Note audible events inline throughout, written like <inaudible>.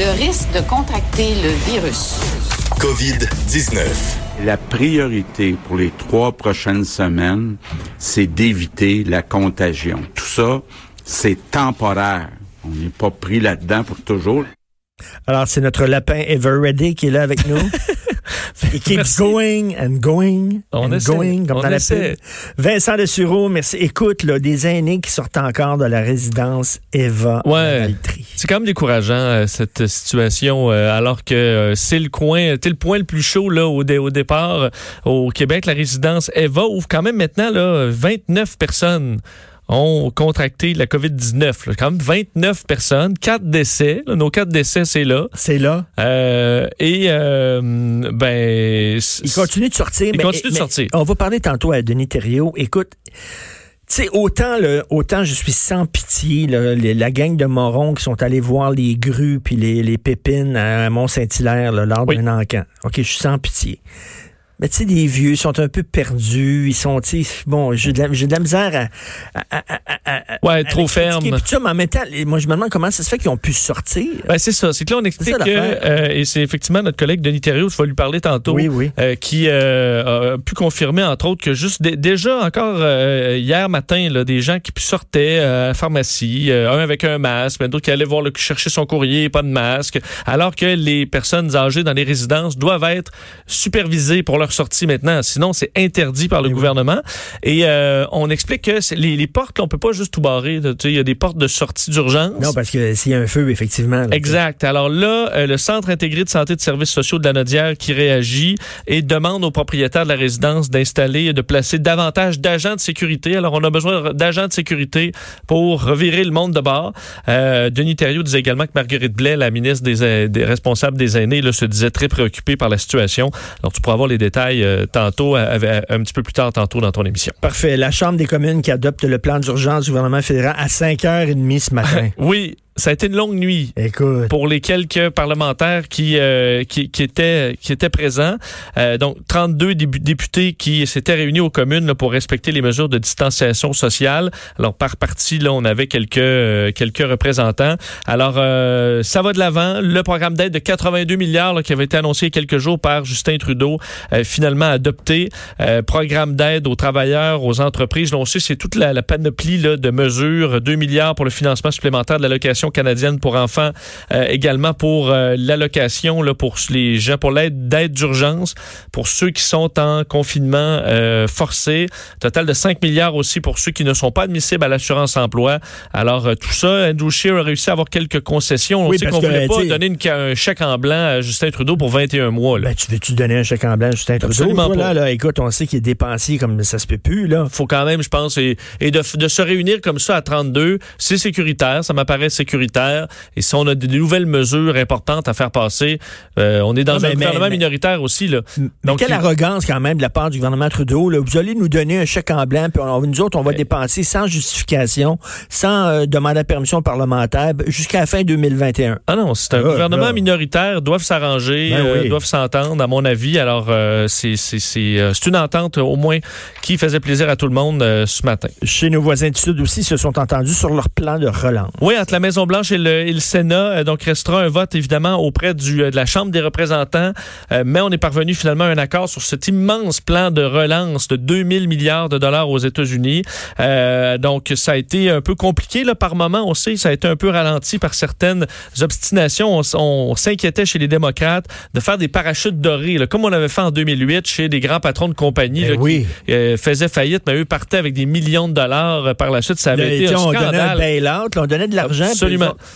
Le risque de contracter le virus. COVID-19. La priorité pour les trois prochaines semaines, c'est d'éviter la contagion. Tout ça, c'est temporaire. On n'est pas pris là-dedans pour toujours. Alors, c'est notre lapin Everready qui est là avec nous. <laughs> Il keeps going and going on and essaie, going, comme on dans la essaie. pub. Vincent de Sureau, merci. Écoute, là, des aînés qui sortent encore de la résidence Eva Ouais. C'est quand même décourageant euh, cette situation euh, alors que euh, c'est le coin, c'est le point le plus chaud là au, dé- au départ au Québec. La résidence Eva ouvre quand même maintenant là 29 personnes ont contracté la COVID-19. là. Quand même 29 personnes, 4 décès. là. nos 4 décès, c'est là. C'est là. Euh, et euh, ben, Il continue de sortir. Il mais- continue de sortir. On va parler tantôt à Denis Thériault. Écoute, tu sais, autant, le, autant je suis sans pitié, là, les- la gang de morons qui sont allés voir les grues puis les, les pépines à Mont-Saint-Hilaire lors Oui. d'un encan. OK, je suis sans pitié. Mais tu sais, des vieux, sont un peu perdus, ils sont, tu sais, bon, j'ai de, la- j'ai de la misère à... à- à- à- à- Ouais, à trop ferme. puis tout ça, mais en même temps, moi, je me demande comment ça se fait qu'ils ont pu sortir. Ben, c'est ça. C'est que là, on explique ça, que, euh, et c'est effectivement notre collègue Denis Thériault, je vais lui parler tantôt, Oui, oui. euh, qui euh, a pu confirmer, entre autres, que juste dé- déjà encore hier matin, là, des gens qui sortaient à la pharmacie, un avec un masque, mais d'autres qui allaient voir le, chercher son courrier, pas de masque, alors que les personnes âgées dans les résidences doivent être supervisées pour leur sortie maintenant. Sinon, c'est interdit par le Eh oui. gouvernement. Et euh, on explique que les, les portes, là, on peut pas juste tout barrer. Il y a des portes de sortie d'urgence. Non, parce que s'il y a un feu, effectivement. là, Exact. Alors là, euh, le Centre intégré de santé et de services sociaux de la Nodière qui réagit et demande aux propriétaires de la résidence d'installer et de placer davantage d'agents de sécurité. Alors, on a besoin d'agents de sécurité pour revirer le monde de bord. Euh, Denis Thériault disait également que Marguerite Blais, la ministre des, des responsables des aînés, là, se disait très préoccupée par la situation. Alors, tu pourras avoir les détails euh, tantôt, euh, avec- un petit peu plus tard tantôt dans ton émission. Parfait. La Chambre des communes qui adopte le plan d'urgence du gouvernement fédéral à 5h30 ce matin. <laughs> Oui, ça a été une longue nuit. Écoute. pour les quelques parlementaires qui euh, qui, qui étaient qui étaient présents. Euh, donc 32 débu- députés qui s'étaient réunis aux communes là, pour respecter les mesures de distanciation sociale. Alors par parti là, on avait quelques euh, quelques représentants. Alors euh, ça va de l'avant. Le programme d'aide de 82 milliards là, qui avait été annoncé il y a quelques jours par Justin Trudeau, euh, finalement adopté. Euh, programme d'aide aux travailleurs, aux entreprises. Là, on sait c'est toute la, la panoplie là, de mesures. 2 milliards pour le financement supplémentaire de l'allocation canadienne pour enfants, euh, également pour euh, l'allocation là, pour les gens, pour l'aide d'aide d'urgence pour ceux qui sont en confinement euh, forcé. Total de 5 milliards aussi pour ceux qui ne sont pas admissibles à l'assurance emploi. Alors tout ça, Andrew Scheer a réussi à avoir quelques concessions. On Oui, sait qu'on voulait pas donner une un chèque en blanc à Justin Trudeau pour 21 mois. Là. Ben, tu veux-tu donner un chèque en blanc à Justin Trudeau? Absolument pas. Là, là, écoute, on sait qu'il est dépensier comme ça se peut plus, là. faut quand même, je pense, et, et de, de se réunir comme ça à 32, c'est sécuritaire, ça m'apparaît sécuritaire. Et si on a des nouvelles mesures importantes à faire passer, euh, on est dans un mais- gouvernement mais- minoritaire aussi. Là. Mais Donc, quelle il- arrogance quand même de la part du gouvernement Trudeau. Là. Vous allez nous donner un chèque en blanc, puis on- nous autres, on va dépenser sans justification, sans euh, demander la permission parlementaire, jusqu'à la fin 2021. Ah non, c'est un Ah, gouvernement là. minoritaire, doivent s'arranger, Ben euh, doivent s'entendre, à mon avis. Alors, c'est une entente, au moins, qui faisait plaisir à tout le monde ce matin. Chez nos voisins du Sud aussi, se sont entendus sur leur plan de relance. Oui, entre la Maison-Blanche et le, et le Sénat, euh, donc restera un vote évidemment auprès du, euh, de la Chambre des représentants, Euh, mais on est parvenu finalement à un accord sur cet immense plan de relance de 2000 milliards de dollars aux États-Unis. Euh, donc ça a été un peu compliqué là, par moment, on sait, ça a été un peu ralenti par certaines obstinations. On, s'inquiétait chez les démocrates de faire des parachutes dorés, là, comme on avait fait en 2008 chez des grands patrons de compagnie Ben là, oui. qui euh, faisaient faillite, mais eux partaient avec des millions de dollars par la suite. Ça avait été un on donnait un scandale. bail-out, là, on donnait de l'argent. puis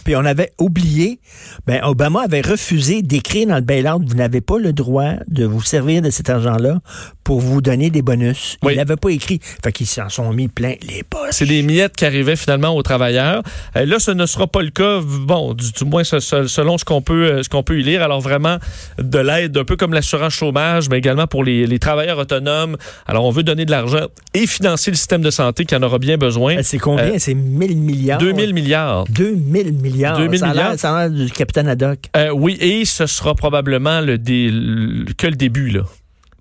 Puis, on avait oublié, ben, Obama avait refusé d'écrire dans le bail-out, vous n'avez pas le droit de vous servir de cet argent-là pour vous donner des bonus. Oui. Ils l'avaient pas écrit. Fait qu'ils s'en sont mis plein les poches. C'est des miettes qui arrivaient finalement aux travailleurs. Euh, là, ce ne sera pas le cas, bon, du, du moins ce- ce- selon ce qu'on peut, euh, ce qu'on peut y lire. Alors vraiment, de l'aide, un peu comme l'assurance chômage, mais également pour les, les travailleurs autonomes. Alors on veut donner de l'argent et financer le système de santé qui en aura bien besoin. Euh, C'est combien? Euh, c'est 1000 milliards. 2000 milliards. 2000 milliards. 2000 ça milliards. Ça a l'air du capitaine Haddock. Euh, oui, et ce sera probablement le, dé- le- que le début, là.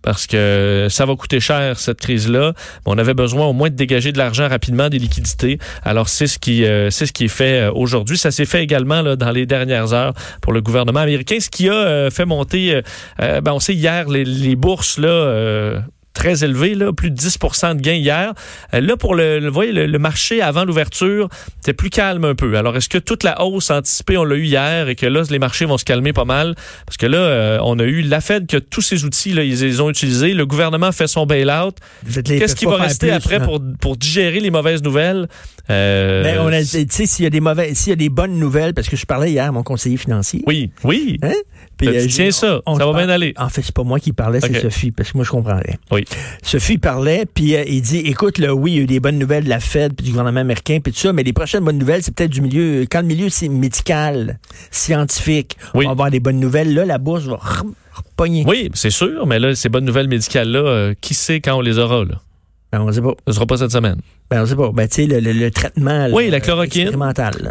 Parce que ça va coûter cher, cette crise-là. On avait besoin au moins de dégager de l'argent rapidement, des liquidités. Alors, c'est ce qui, euh, c'est ce qui est fait euh, aujourd'hui. Ça s'est fait également là, dans les dernières heures pour le gouvernement américain, ce qui a euh, fait monter, euh, euh, ben, on sait hier, les, les bourses, là, euh, très élevées, là, plus de 10 de gains hier. Euh, là, pour le, voyez, le, le marché avant l'ouverture, c'était plus calme un peu. Alors, est-ce que toute la hausse anticipée, on l'a eu hier et que là, les marchés vont se calmer pas mal? Parce que là, euh, on a eu la Fed que tous ces outils, là, ils les ont utilisés. Le gouvernement fait son bail-out. Qu'est-ce qui va rester plus, après là. pour, pour digérer les mauvaises nouvelles? Euh, Ben, on a, tu sais, s'il y a des mauvais, s'il y a des bonnes nouvelles, parce que je parlais hier à mon conseiller financier. Oui, oui. Hein? Puis, Ben, euh, tiens ça, on ça va bien aller. En fait, c'est pas moi qui parlais, c'est. Sophie, parce que moi, je comprends rien. Oui. Sophie parlait, puis euh, il dit, écoute, là, oui, il y a eu des bonnes nouvelles de la Fed, puis du gouvernement américain, puis tout ça, mais les prochaines bonnes nouvelles, c'est peut-être du milieu, quand le milieu c'est médical, scientifique, Oui. on va avoir des bonnes nouvelles, là, la bourse va repogner. Oui, c'est sûr, mais là, ces bonnes nouvelles médicales-là, euh, qui sait quand on les aura? Là? Ben, on sait pas. Ce sera pas cette semaine. Ben, on sait pas. Ben, tu sais, le, le- le traitement. Oui, là, la chloroquine.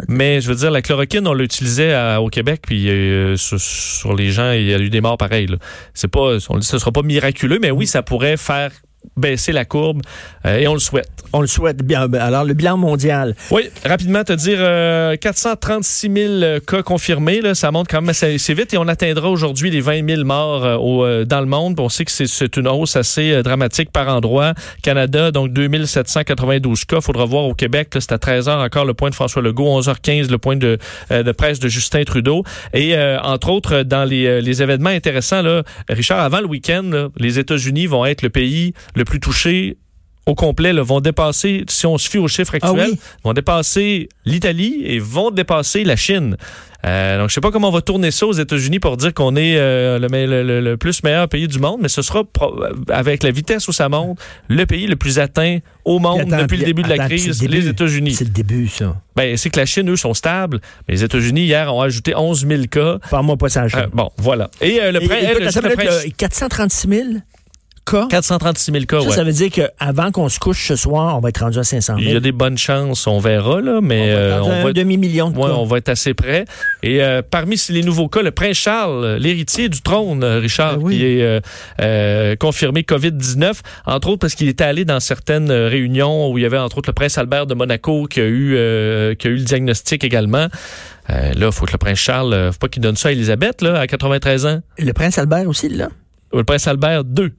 Mais je veux dire, la chloroquine, on l'utilisait à- au Québec, puis euh, sur, sur les gens, il y a eu des morts pareils. C'est pas, on dit, ce sera pas miraculeux, mais oui, ça pourrait faire baisser la courbe, euh, et on le souhaite. On le souhaite bien. Ben, Alors, le bilan mondial. Oui, rapidement te dire, euh, 436 000 cas confirmés, là, ça monte quand même assez, assez vite et on atteindra aujourd'hui les 20 000 morts euh, au, euh, dans le monde. On sait que c'est- une hausse assez euh, dramatique par endroit. Canada, donc 2792 cas. Faudra voir au Québec, c'est à 13h encore le point de François Legault, 11h15 le point de, euh, de presse de Justin Trudeau. Et euh, entre autres, dans les, euh, les événements intéressants, là, Richard, avant le week-end, les États-Unis vont être le pays le plus touché au complet, là, vont dépasser, si on se fie aux chiffres Ah actuels, oui? vont dépasser l'Italie et vont dépasser la Chine. Euh, donc, je sais pas comment on va tourner ça aux États-Unis pour dire qu'on est euh, le, le- le- le plus meilleur pays du monde, mais ce sera, pro- avec la vitesse où ça monte, le pays le plus atteint au monde attends, depuis le début de la crise, le les États-Unis. C'est le début, ça. Ben, c'est que la Chine, eux, sont stables, mais les États-Unis, hier, ont ajouté 11 000 cas. Parle-moi pas ça. Euh, bon, voilà. Et euh, le, Et- prin- écoute, le- le une minute, prince- là, 436 000 cas. 436 000 cas, Ça, ouais. ça veut dire qu'avant qu'on se couche ce soir, on va être rendu à 500 000. Il y a des bonnes chances, on verra, là, mais on va être euh, un demi-million de Ouais, cas. on va être assez près. Et euh, parmi les nouveaux cas, le prince Charles, l'héritier du trône, euh, Richard, oui. qui est euh, confirmé COVID-19, entre autres parce qu'il était allé dans certaines réunions où il y avait entre autres le prince Albert de Monaco qui a eu, qui a eu le diagnostic également. Euh, là, il faut que le prince Charles, faut pas qu'il donne ça à Elisabeth, là, à 93 ans. Le prince Albert aussi, là? Le prince Albert II, Le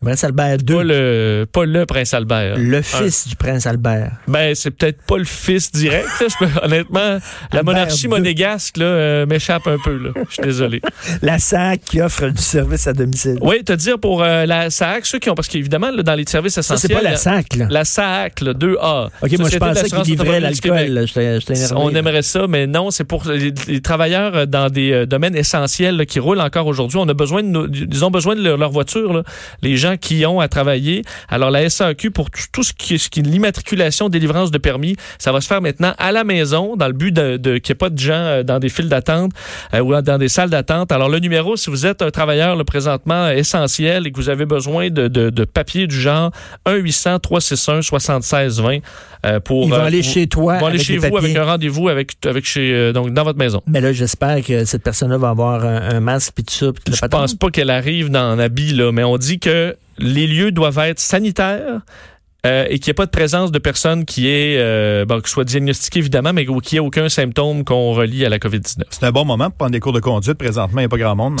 prince Albert pas II. le, pas le prince Albert. Le fils du prince Albert. Ben, c'est peut-être pas le fils direct. là. <laughs> Honnêtement, la monarchie II. monégasque là, euh, m'échappe un peu. là. Je suis désolé. <laughs> La SAC qui offre du service à domicile. Oui, te dire pour euh, la SAC, ceux qui ont, parce qu'évidemment, là, dans les services ça, essentiels. c'est pas la SAC, là. La SAC, le 2A. OK, moi, je pensais d'assurance qu'il livrait automobile du l'alcool. Québec. là. J'étais j'étais énervé. On aimerait ça, mais non, c'est pour les, les travailleurs euh, dans des euh, domaines essentiels là, qui roulent encore aujourd'hui. On a besoin de nos- ils ont besoin de leur, leur voiture, là. les gens qui ont à travailler. Alors la SAQ pour tout, ce qui est, ce qui est l'immatriculation, délivrance de permis, ça va se faire maintenant à la maison dans le but de, de qu'il n'y ait pas de gens euh, dans des files d'attente euh, ou dans des salles d'attente. Alors le numéro, si vous êtes un travailleur le présentement euh, essentiel et que vous avez besoin de, de, de papiers du genre 1 800 361 76 20 euh, pour Ils vont aller chez toi. ils vont aller chez vous avec un rendez-vous avec, avec chez, donc dans votre maison. Mais là, j'espère que cette personne-là va avoir un, un masque puis tout ça. la Je pense pas qu'elle arrive dans un habit, là, mais on dit que les lieux doivent être sanitaires. Euh, et qu'il n'y ait pas de présence de personnes qui est, euh, bon, qui soit diagnostiquée évidemment, mais qui ait aucun symptôme qu'on relie à la COVID-19. C'est un bon moment pour prendre des cours de conduite. Présentement, il n'y a pas grand monde.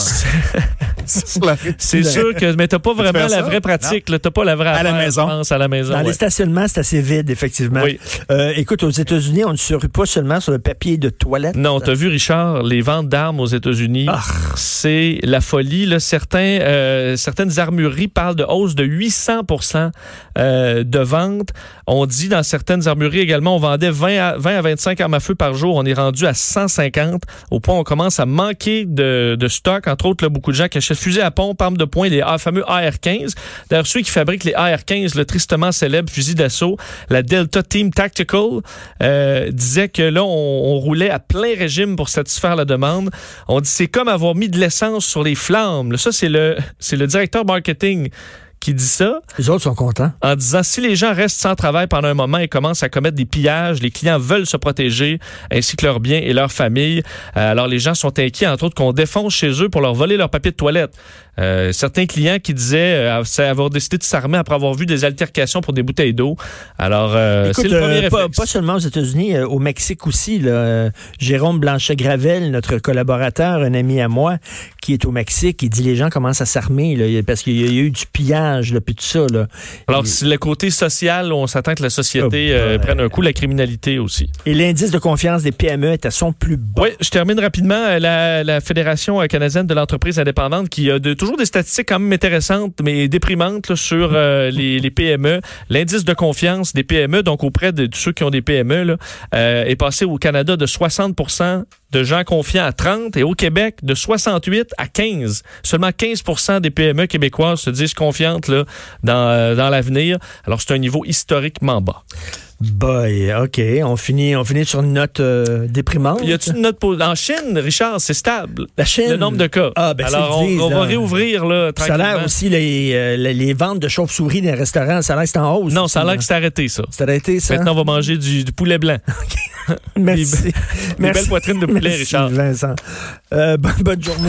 Sur <laughs> la rue. C'est sûr que, mais t'as pas vraiment la vraie pratique, là, t'as pas la vraie À la maison. pense, à la maison. Dans ouais. les stationnements, c'est assez vide, effectivement. Oui. Euh, écoute, aux États-Unis, on ne se rue pas seulement sur le papier de toilette. Non, t'as vu, Richard, les ventes d'armes aux États-Unis, Ah. c'est la folie. Là. Certains, euh, certaines armureries parlent de hausse de 800 euh, de vente. On dit dans certaines armureries également, on vendait 20 à, 20 à 25 armes à feu par jour. On est rendu à 150 au point où on commence à manquer de, stock. Entre autres, beaucoup de gens qui achètent fusées à pompe, armes de poing, les fameux AR-15. D'ailleurs, ceux qui fabriquent les AR-15, le tristement célèbre fusil d'assaut, la Delta Team Tactical, euh, disait que là, on, roulait à plein régime pour satisfaire la demande. On dit c'est comme avoir mis de l'essence sur les flammes. Ça, c'est le directeur marketing qui dit ça Les autres sont contents. en disant si les gens restent sans travail pendant un moment et commencent à commettre des pillages, les clients veulent se protéger ainsi que leurs biens et leurs familles. Euh, alors les gens sont inquiets, entre autres, qu'on défonce chez eux pour leur voler leur papier de toilette. Euh, certains clients qui disaient euh, avoir décidé de s'armer après avoir vu des altercations pour des bouteilles d'eau. Alors euh, c'est le premier euh, pas, pas seulement aux États-Unis, au Mexique aussi. Là, Jérôme Blanchet-Gravel, notre collaborateur, un ami à moi, qui est au Mexique, il dit les gens commencent à s'armer parce qu'il y a eu du pillage, là, puis tout ça. Là. Alors Et- le côté social, on s'attend que la société euh, ben. prenne un coup, la criminalité aussi. Et l'indice de confiance des PME est à son plus bas. Oui, je termine rapidement. La, la Fédération canadienne de l'entreprise indépendante qui a de, toujours des statistiques quand même intéressantes, mais déprimantes sur euh, les, PME. L'indice de confiance des PME, donc auprès de, ceux qui ont des PME, euh, est passé au Canada de 60% de gens confiants à 30 et au Québec de 68 à 15. Seulement 15% des PME québécoises se disent confiantes euh, dans l'avenir. Alors c'est un niveau historiquement bas. Boy, OK. On finit, on finit sur une note euh, déprimante. Y a-t-il une note pour... En Chine, Richard, c'est stable. La Chine? Le nombre de cas. Ah, ben, Alors, on, disent, on va là. réouvrir là, Ça a l'air tranquillement. aussi, les, euh, les, les ventes de chauves-souris dans les restaurants, ça a l'air que c'est en hausse. Non, ça a l'air que c'est arrêté, ça. C'est arrêté, ça? Maintenant, on va manger du, du poulet blanc. <laughs> Merci. Des belles poitrines de poulet, Merci, Richard. Vincent. Euh, bonne journée.